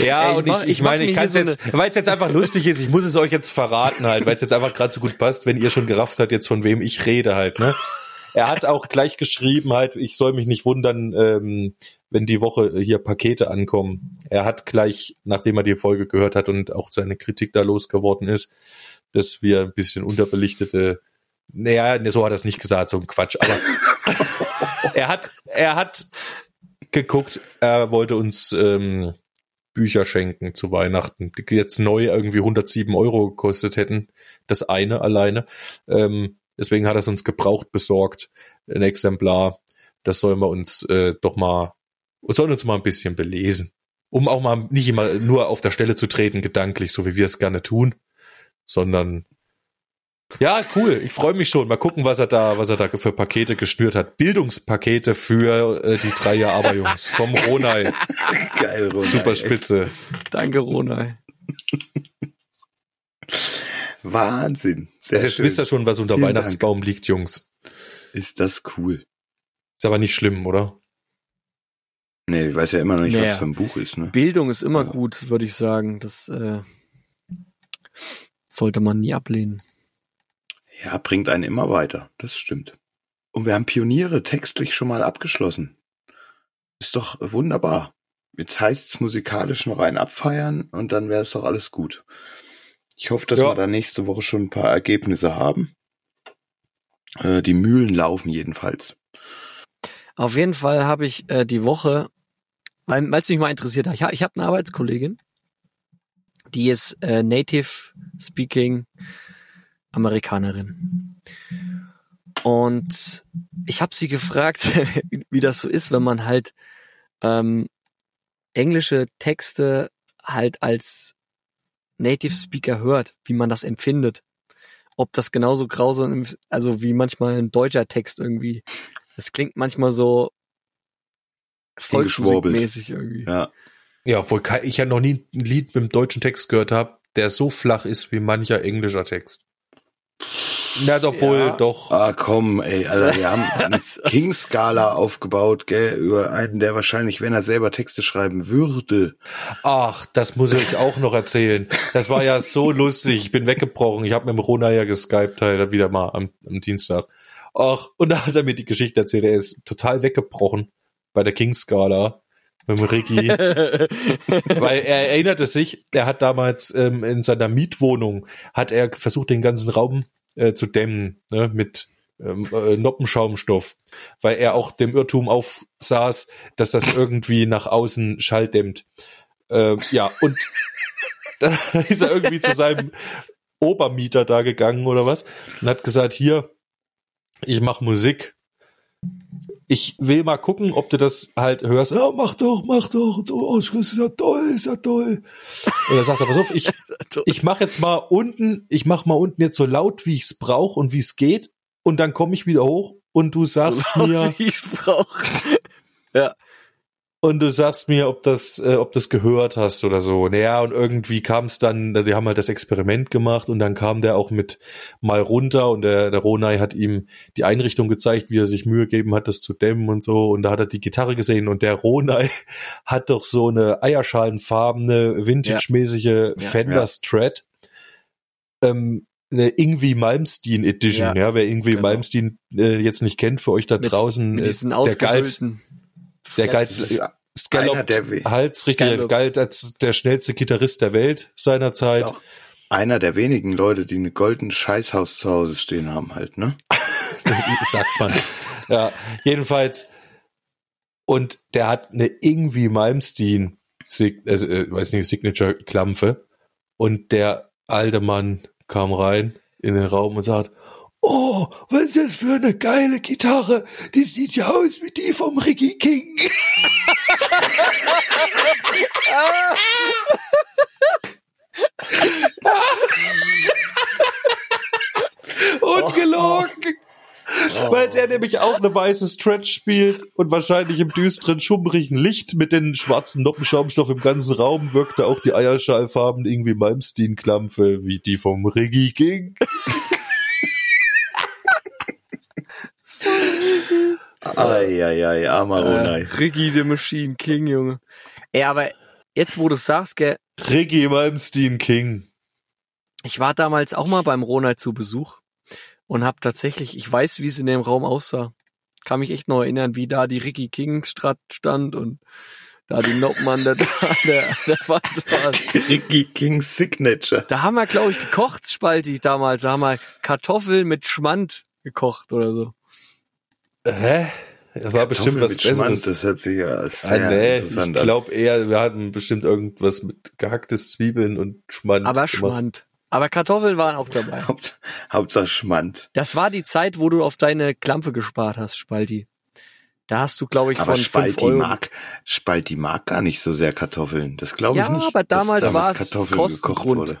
Ja, Ey, ich und mach- ich, ich meine, ich kann es so jetzt, weil es jetzt einfach lustig ist, ich muss es euch jetzt verraten halt, weil es jetzt einfach gerade so gut passt, wenn ihr schon gerafft habt, jetzt von wem ich rede halt, ne? Er hat auch gleich geschrieben halt, ich soll mich nicht wundern, ähm, wenn die Woche hier Pakete ankommen. Er hat gleich, nachdem er die Folge gehört hat und auch seine Kritik da losgeworden ist, dass wir ein bisschen unterbelichtete, naja, so hat er es nicht gesagt, so ein Quatsch, aber er hat, er hat geguckt, er wollte uns ähm, Bücher schenken zu Weihnachten, die jetzt neu irgendwie 107 Euro gekostet hätten. Das eine alleine. Ähm, deswegen hat er es uns gebraucht besorgt, ein Exemplar. Das sollen wir uns äh, doch mal, sollen uns mal ein bisschen belesen. Um auch mal nicht immer nur auf der Stelle zu treten, gedanklich, so wie wir es gerne tun, sondern ja, cool. Ich freue mich schon. Mal gucken, was er da, was er da für Pakete geschnürt hat. Bildungspakete für äh, die drei Jahre Aberjungs vom Ronay. Geil, Ronay. Super spitze. Danke, Ronay. Wahnsinn. Sehr Also jetzt schön. wisst ihr schon, was unter Vielen Weihnachtsbaum liegt, Jungs. Ist das cool. Ist aber nicht schlimm, oder? Nee, ich weiß ja immer noch nicht, Naja. was für ein Buch ist, ne? Bildung ist immer Ja. gut, würde ich sagen. Das äh, sollte man nie ablehnen. Ja, bringt einen immer weiter. Das stimmt. Und wir haben Pioniere textlich schon mal abgeschlossen. Ist doch wunderbar. Jetzt heißt's musikalisch noch einen abfeiern und dann wäre es doch alles gut. Ich hoffe, dass Ja. wir da nächste Woche schon ein paar Ergebnisse haben. Äh, die Mühlen laufen jedenfalls. Auf jeden Fall habe ich äh, die Woche, weil es mich mal interessiert hat, ich, ich habe eine Arbeitskollegin, die ist äh, Native Speaking Amerikanerin. Und ich habe sie gefragt, wie das so ist, wenn man halt ähm, englische Texte halt als Native Speaker hört, wie man das empfindet. Ob das genauso grausam, ist, also wie manchmal ein deutscher Text irgendwie. Das klingt manchmal so volksmusikmäßig irgendwie. Ja. Ja, obwohl ich ja noch nie ein Lied mit dem deutschen Text gehört habe, der so flach ist wie mancher englischer Text. Na, obwohl, Ja. doch. Ah, komm, ey, Alter, wir haben eine King-Skala aufgebaut, gell, über einen, der wahrscheinlich, wenn er selber Texte schreiben würde, Ach, das muss ich euch auch noch erzählen. Das war ja so lustig. Ich bin weggebrochen. Ich habe mit dem Rona ja geskypt halt wieder mal am, am Dienstag. Ach, und da hat er mir die Geschichte erzählt. Er ist total weggebrochen bei der King-Skala mit dem Ricky. Weil er erinnerte sich, er hat damals ähm, in seiner Mietwohnung, hat er versucht, den ganzen Raum äh, zu dämmen, ne, mit ähm, äh, Noppenschaumstoff, weil er auch dem Irrtum aufsaß, dass das irgendwie nach außen Schall dämmt. Äh, ja, und dann ist er irgendwie zu seinem Obermieter da gegangen oder was und hat gesagt, hier, ich mache Musik. Ich will mal gucken, ob du das halt hörst. Ja, mach doch, mach doch. Und so, oh, ist ja toll, ist ja toll. Und er sagt er, pass auf, ich, ich mache jetzt mal unten, ich mache mal unten jetzt so laut, wie ich es brauche und wie es geht. Und dann komme ich wieder hoch und du sagst mir, wie ich brauche. und du sagst mir, ob das, äh, ob das gehört hast oder so. Naja, und irgendwie kam es dann, die haben halt das Experiment gemacht und dann kam der auch mit mal runter und der, der Ronay hat ihm die Einrichtung gezeigt, wie er sich Mühe gegeben hat, das zu dämmen und so. Und da hat er die Gitarre gesehen und der Ronay hat doch so eine eierschalenfarbene, vintage-mäßige Fender ja. Strat. Ähm, eine Ingwie Malmsteen Edition, ja, Ja, wer Ingwie genau. Malmsteen äh, jetzt nicht kennt, für euch da Mit- draußen, mit äh, der galt, ausgehöhlten der galt, der we- Hals, richtig, Scallop. galt als der schnellste Gitarrist der Welt seiner ist Zeit. auch einer der wenigen Leute, die eine goldene Scheißhaus zu Hause stehen haben halt, ne? sagt man. Ja, jedenfalls. Und der hat eine irgendwie Malmsteen, Sig also, äh, weiß nicht, Signature-Klampfe. Und der alte Mann kam rein in den Raum und sagt, Oh, was ist das für eine geile Gitarre? Die sieht ja aus wie die vom Ricky King. Ungelogen. Weil der nämlich auch eine weiße Stretch spielt und wahrscheinlich im düsteren, schummrigen Licht mit den schwarzen Noppenschaumstoff im ganzen Raum wirkte auch die Eierschallfarben irgendwie Malmsteen-Klampfe wie die vom Riggy King. Eieiei, armer. Äh, Ricky the Machine King, Junge. Ey, aber jetzt, wo du sagst, gell, Riggy Malmsteen King. ich war damals auch mal beim Ronald zu Besuch und hab tatsächlich, ich weiß, wie es in dem Raum aussah. Kann mich echt noch erinnern, wie da die Ricky King Strat stand und da die an der, an der Wand waren. Ricky King Signature. Da haben wir, glaube ich, gekocht, Spalti, damals. Da haben wir Kartoffeln mit Schmand gekocht oder so. Hä? Das war bestimmt was mit Schmand, Besseres. das hört sich ja sehr Ah, nee, ich interessant an. glaube eher, wir hatten bestimmt irgendwas mit gehacktes Zwiebeln und Schmand. Aber gemacht. Schmand. Aber Kartoffeln waren auch dabei. Haupt, Hauptsache Schmand. Das war die Zeit, wo du auf deine Klampe gespart hast, Spalti. Da hast du, glaube ich, Aber von 5 Spalti Euro. mag, Spalti mag gar nicht so sehr Kartoffeln. Das glaube ich Ja, nicht. aber dass damals da war es Kartoffeln gekocht wurde.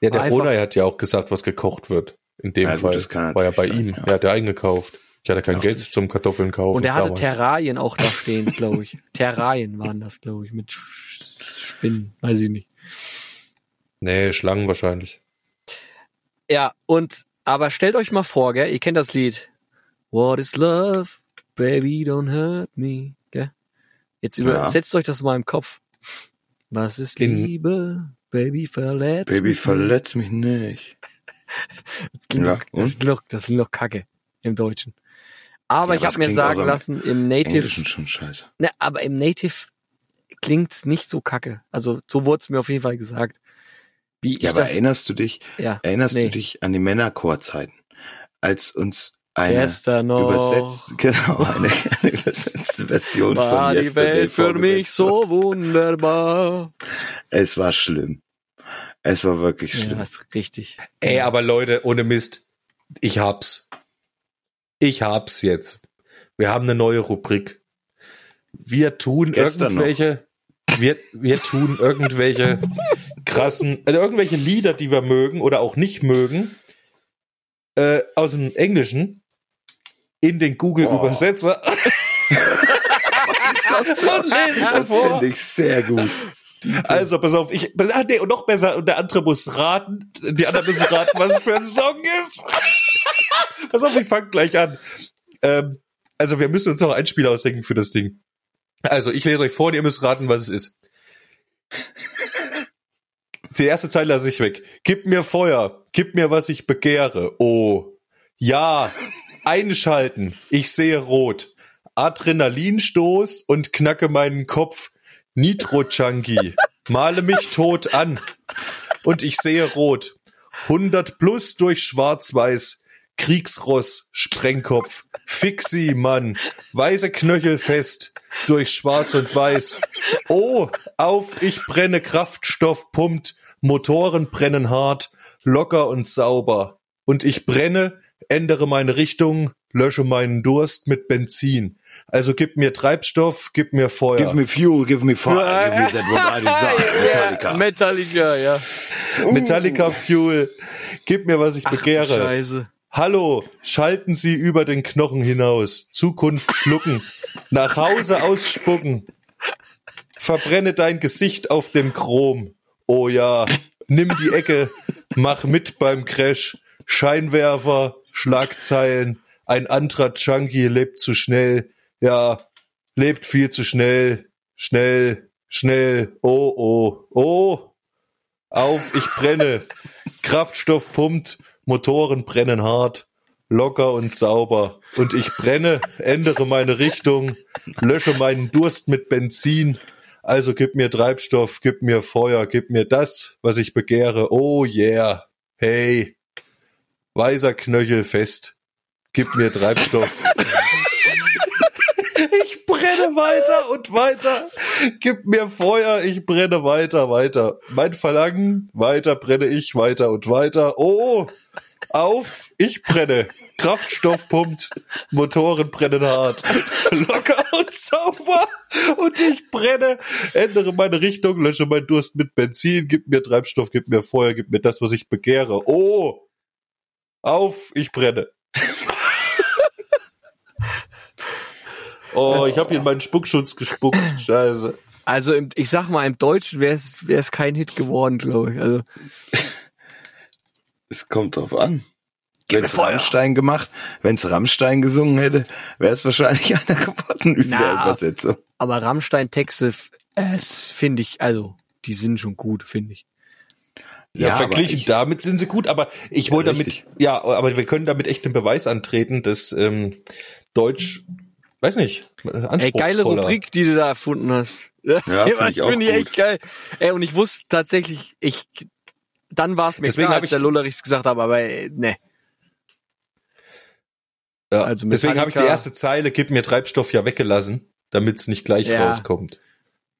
Ja, der Ronay hat ja auch gesagt, was gekocht wird. In dem Ja, gut, Fall. das kann war ja bei natürlich ihm. sein, ja. Er hat ja eingekauft. Ich hatte kein Ja, Geld zum Kartoffeln kaufen. Und er hatte damals. Terrarien auch da stehen, glaube ich. Terrarien waren das, glaube ich, mit Spinnen, weiß ich nicht. Nee, Schlangen wahrscheinlich. Ja, und, aber stellt euch mal vor, gell, ihr kennt das Lied. What is love? Baby, don't hurt me, gell? Jetzt über, Ja. setzt euch das mal im Kopf. Was ist In- Liebe? Baby, verletzt Baby, mich verletz mich nicht. Das klingt, Ja, doch, das, klingt doch, das klingt doch kacke im Deutschen. Aber Ja, ich habe mir sagen im lassen, im Native, Englischen schon scheiße. ne, aber im Native klingt's nicht so kacke. Also so wurde es mir auf jeden Fall gesagt. Wie Ja, ich aber das, erinnerst du dich, ja, erinnerst nee. du dich an die Männerchorzeiten, als uns eine übersetzt, genau, eine, eine übersetzte Version war von die Yesterday Welt für mich so wunderbar. Es war schlimm. Es war wirklich Ja, schlimm. ist richtig. Ey, aber Leute, ohne Mist, ich hab's. Ich hab's jetzt. Wir haben eine neue Rubrik. Wir tun Gestern irgendwelche, wir, wir tun irgendwelche krassen, also irgendwelche Lieder, die wir mögen oder auch nicht mögen, äh, aus dem Englischen in den Google-Übersetzer. Sie Das vor. finde ich sehr gut. Also, pass auf, ich, ah, nee, und noch besser, und der andere muss raten, die anderen müssen raten, was für ein Song ist. pass auf, ich fange gleich an. Ähm, also, wir müssen uns noch ein Spiel ausdenken für das Ding. Also, ich lese euch vor und ihr müsst raten, was es ist. Die erste Zeile lasse ich weg. Gib mir Feuer, gib mir, was ich begehre. Oh, ja, einschalten, ich sehe rot. Adrenalinstoß und knacke meinen Kopf. Nitro-Junkie, male mich tot an. Und ich sehe rot. 100 plus durch schwarz-weiß. Kriegsross, Sprengkopf, Fixi, Mann, weiße Knöchel fest, durch schwarz und weiß. Oh, auf, ich brenne, Kraftstoff pumpt, Motoren brennen hart, locker und sauber. Und ich brenne, ändere meine Richtung, lösche meinen Durst mit Benzin. Also gib mir Treibstoff, gib mir Feuer. Give me fuel, give me fire, give me that what I desire. Metallica. Ja, Metallica, ja. Metallica Fuel, gib mir, was ich Ach, begehre. Scheiße. Hallo, schalten Sie über den Knochen hinaus. Zukunft schlucken. Nach Hause ausspucken. Verbrenne dein Gesicht auf dem Chrom. Oh ja, nimm die Ecke, mach mit beim Crash. Scheinwerfer, Schlagzeilen. Ein anderer Junkie lebt zu schnell. Ja, lebt viel zu schnell. Schnell, schnell. Oh, oh, oh. Auf, ich brenne. Kraftstoff pumpt, Motoren brennen hart, locker und sauber. Und ich brenne, ändere meine Richtung, lösche meinen Durst mit Benzin. Also gib mir Treibstoff, gib mir Feuer, gib mir das, was ich begehre. Oh yeah. Hey. Weißer Knöchel fest. Gib mir Treibstoff. Ich brenne weiter und weiter. Gib mir Feuer, ich brenne weiter, weiter. Mein Verlangen, weiter brenne ich, weiter und weiter. Oh, auf, ich brenne. Kraftstoff pumpt, Motoren brennen hart. Locker und sauber. Und ich brenne, ändere meine Richtung, lösche meinen Durst mit Benzin, gib mir Treibstoff, gib mir Feuer, gib mir das, was ich begehre. Oh, auf, ich brenne. Oh, ich habe hier in meinen Spuckschutz gespuckt. Scheiße. Also im, ich sag mal, im Deutschen wäre es kein Hit geworden, glaube ich. Also Es kommt drauf an. Wenn es. Rammstein gemacht, wenn es Rammstein gesungen hätte, wäre es wahrscheinlich einer geworden Na. der Übersetzung. Aber Rammstein-Texte, äh, finde ich, also, die sind schon gut, finde ich. Ja, aber verglichen ich- damit sind sie gut, aber ich wollte damit, richtig. ja, aber wir können damit echt den Beweis antreten, dass ähm, Deutsch, weiß nicht, Ey, geile Rubrik, die du da erfunden hast. Ja, find ich auch Finde ich gut. echt geil. Ey, und ich wusste tatsächlich, ich, dann war es mir Deswegen klar, als ich- der Lullerichs gesagt hat, aber äh, ne. Ja, Also deswegen habe ich die Metallica- erste Zeile, gib mir Treibstoff ja weggelassen, damit es nicht gleich Ja. rauskommt.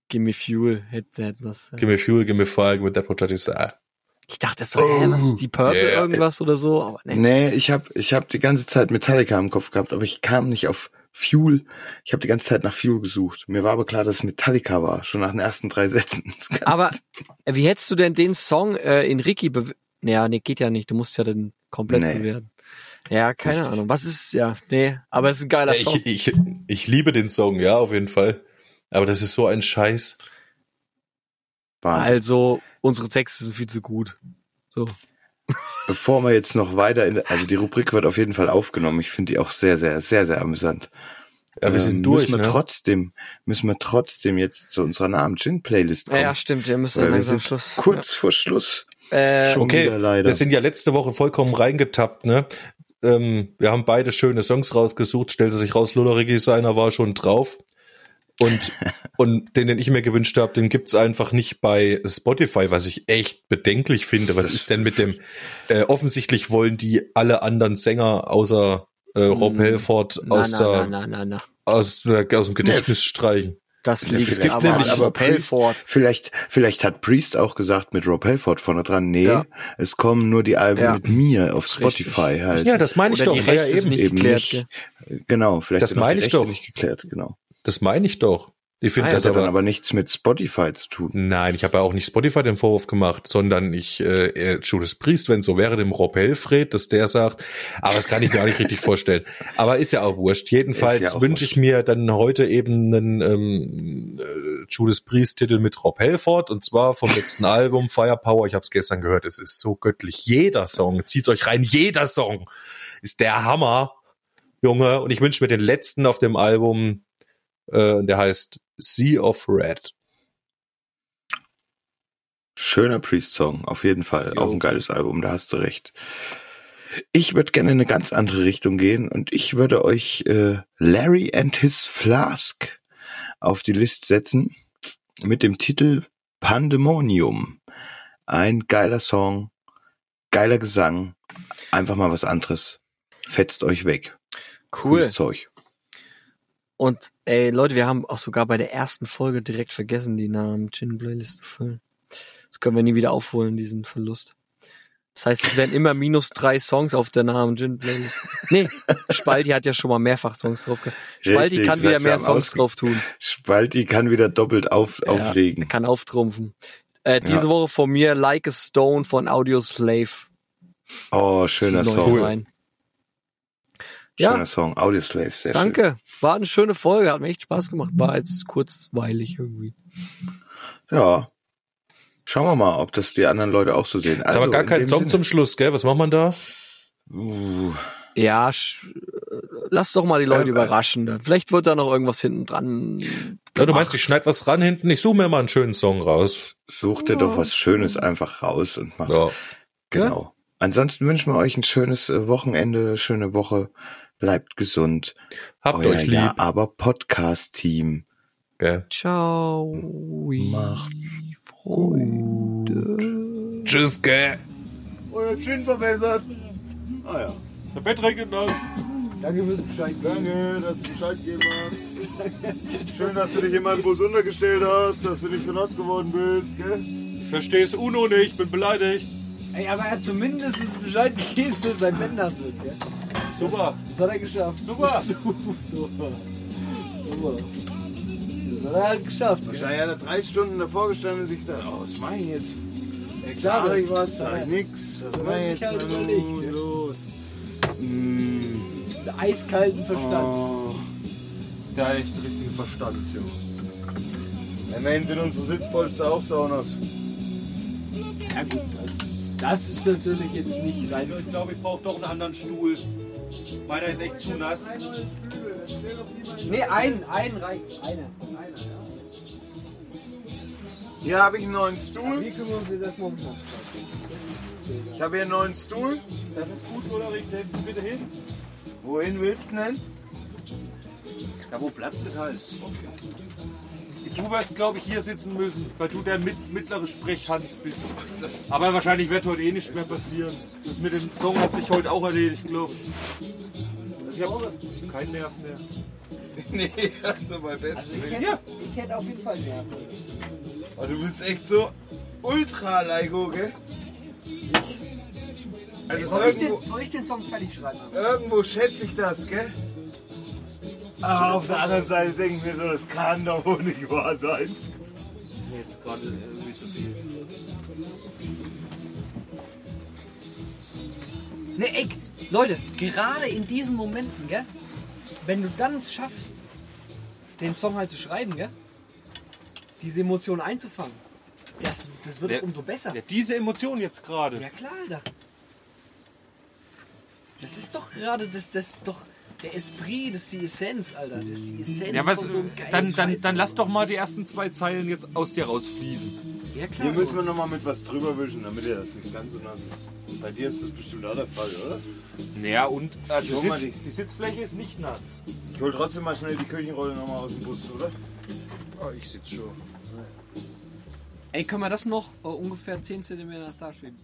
Gimme Fuel, hätte hätte was. Give me fuel, give me fire, give me that what is ah. Ich dachte so, hä, was ist die Purple Yeah. irgendwas oder so, aber ne. Nee, ich habe ich hab die ganze Zeit Metallica im Kopf gehabt, aber ich kam nicht auf Fuel. Ich habe die ganze Zeit nach Fuel gesucht. Mir war aber klar, dass es Metallica war, schon nach den ersten drei Sätzen. Aber äh, wie hättest du denn den Song äh, in Ricky be Ja, nee, geht ja nicht. Du musst ja den komplett Nee. bewerten. Ja, keine Ahnung. Was ist, ja, nee, aber es ist ein geiler Song. Ich, ich, ich liebe den Song, ja, auf jeden Fall. Aber das ist so ein Scheiß. Wahnsinn. Also, unsere Texte sind viel zu gut. So. Bevor wir jetzt noch weiter in, also die Rubrik wird auf jeden Fall aufgenommen. Ich finde die auch sehr, sehr, sehr, sehr amüsant. Ja, wir Ähm, sind durch, Müssen wir ne? trotzdem, müssen wir trotzdem jetzt zu unserer Namen Gin Playlist Ja, kommen. ja, stimmt. Wir müssen Weil wir langsam sind Schluss. kurz vor Schluss. Ja. Äh, Schon Okay, wieder leider. wir sind ja letzte Woche vollkommen reingetappt, ne? Ähm, wir haben beide schöne Songs rausgesucht, stellte sich raus, Lullerigi seiner war schon drauf. Und, und den, den ich mir gewünscht habe, den gibt's einfach nicht bei Spotify, was ich echt bedenklich finde. Was ist denn mit dem, äh, offensichtlich wollen die alle anderen Sänger außer äh, Rob Mm, Halford na, aus, na, der, na, na, na. Aus, äh, aus dem Gedächtnis streichen. Das liegt vielleicht aber nämlich- an aber Rob Halford. Vielleicht, vielleicht hat Priest auch gesagt mit Rob Halford vorne dran, nee, Ja. es kommen nur die Alben Ja. mit mir auf Richtig. Spotify halt. Ja, das meine ich Oder doch. die Ja, eben. nicht eben geklärt, nicht. Genau, vielleicht Das meine ich doch. nicht geklärt, genau. Das meine ich doch. Ich finde, Ah, das hat da, aber nichts mit Spotify zu tun. Nein, ich habe ja auch nicht Spotify den Vorwurf gemacht, sondern ich äh, Judas Priest, wenn es so wäre, dem Rob Helfred, dass der sagt, aber das kann ich mir auch nicht richtig vorstellen. Aber ist ja auch wurscht. Jedenfalls ja wünsche ich mir dann heute eben einen ähm, äh, Judas Priest Titel mit Rob Helford und zwar vom letzten Album Firepower. Ich habe es gestern gehört, es ist so göttlich. Jeder Song, zieht euch rein, jeder Song ist der Hammer, Junge. Und ich wünsche mir den letzten auf dem Album, äh, der heißt Sea of Red. Schöner Priest-Song, auf jeden Fall. Jo. Auch ein geiles Album, da hast du recht. Ich würde gerne in eine ganz andere Richtung gehen und ich würde euch äh, Larry and His Flask auf die List setzen mit dem Titel Pandemonium. Ein geiler Song, geiler Gesang, einfach mal was anderes. Fetzt euch weg. Cool. Cooles Zeug. Und ey, Leute, wir haben auch sogar bei der ersten Folge direkt vergessen, die Namen Gin Playlist zu füllen. Das können wir nie wieder aufholen, diesen Verlust. Das heißt, es werden immer minus drei Songs auf der Namen Gin Playlist. Nee, Spalti hat ja schon mal mehrfach Songs drauf. Spalti Richtig, kann wieder mehr Songs drauf tun. Spalti kann wieder doppelt auf, Ja, auflegen. Kann auftrumpfen. Äh, diese Ja. Woche von mir Like a Stone von Audio Slave. Oh, schöner Zieht euch Rein. Ja. Schöner Song. Audioslave, sehr schön. Danke. War eine schöne Folge, hat mir echt Spaß gemacht. War jetzt kurzweilig irgendwie. Ja. Schauen wir mal, ob das die anderen Leute auch so sehen. Ist aber gar in kein Song Sinne- zum Schluss, gell? Was macht man da? Uh, Ja, sch- äh, lass doch mal die Leute Äh, äh. überraschen. Vielleicht wird da noch irgendwas hinten dran. Ja, du meinst, ich schneid was ran hinten? Ich suche mir mal einen schönen Song raus. such dir doch was Schönes einfach raus und mach. Ja. Genau. Ansonsten wünschen wir euch ein schönes äh, Wochenende, schöne Woche. Bleibt gesund. Habt Euer euch lieb. Ja, aber Podcast-Team. Gell? Ciao. Macht's Freunde. Tschüss, gell? Euer Gin verbessert. Ah ja. Der Bett regnet das. Danke fürs Bescheid. Danke, dass du Bescheid gegeben hast. Schön, dass du dich in meinen Bus untergestellt hast, dass du nicht so nass geworden bist, gell? Ich versteh's Uno nicht, bin beleidigt. Ey, aber er hat zumindest Bescheid gegeben, dass sein nass wird, gell? Super. Das hat er geschafft. Super. Super. Super. Das hat er halt geschafft. Wahrscheinlich hat er drei Stunden davor gestanden und sich gedacht, oh, was mach ich jetzt? klar, Sag ich was, sag ich nix, was mach ich jetzt halt gell? los? Mm, Der eiskalten Verstand. oh. der echt richtigen Verstand, ja. Immerhin sind unsere Sitzpolster auch Saunas. Ja gut, das, das ist natürlich jetzt nicht sein. Ich glaube, ich brauche doch einen anderen Stuhl. Meiner ist echt zu nass. Nee, ein, ein reicht. Einer. Hier habe ich einen neuen. Stuhl. Wie kümmern Sie das momentan? Ich habe hier einen neuen Stuhl. Das ist gut, Ulrich. Stellst du bitte hin? Wohin willst du denn? Da wo Platz ist halt. Du wirst, glaube ich, hier sitzen müssen, weil du der mit, mittlere Sprechhans bist. Aber wahrscheinlich wird heute eh nichts mehr passieren. Das mit dem Song hat sich heute auch erledigt, glaube ich. Ich habe keinen Nerv mehr. nee, also bei besten Also ich hätte, ich hätte auf jeden Fall Nerven. Oh, du bist echt so ultra Leigo, gell? Ich, also Soll ich, irgendwo, den, soll ich den Song fertig schreiben? irgendwo schätze ich das, gell? Aber auf der anderen Seite denke ich mir so, das kann doch wohl nicht wahr sein. Nee, jetzt gerade irgendwie zu viel. Ne, ey, Leute, gerade in diesen Momenten, gell, wenn du dann es schaffst, den Song halt zu schreiben, gell, diese Emotionen einzufangen, das, das wird Ja. umso besser. Ja, diese Emotion jetzt gerade. Ja klar, Alter. Das ist doch gerade das, das doch der Esprit, das ist die Essenz, Alter. Das ist die Essenz Ja, was, von so einem geilen dann, dann, dann lass doch mal die ersten zwei Zeilen jetzt aus dir rausfließen. Ja klar. Hier müssen wir nochmal mit was drüber wischen, damit er das nicht ganz so nass ist. Bei dir ist das bestimmt auch der Fall, oder? Naja, und also Sitz, die Sitzfläche ist nicht nass. Ich hol trotzdem mal schnell die Küchenrolle nochmal aus dem Bus, oder? Oh, ich sitze schon. Ey, können wir das noch äh, ungefähr 10 cm nach da schieben?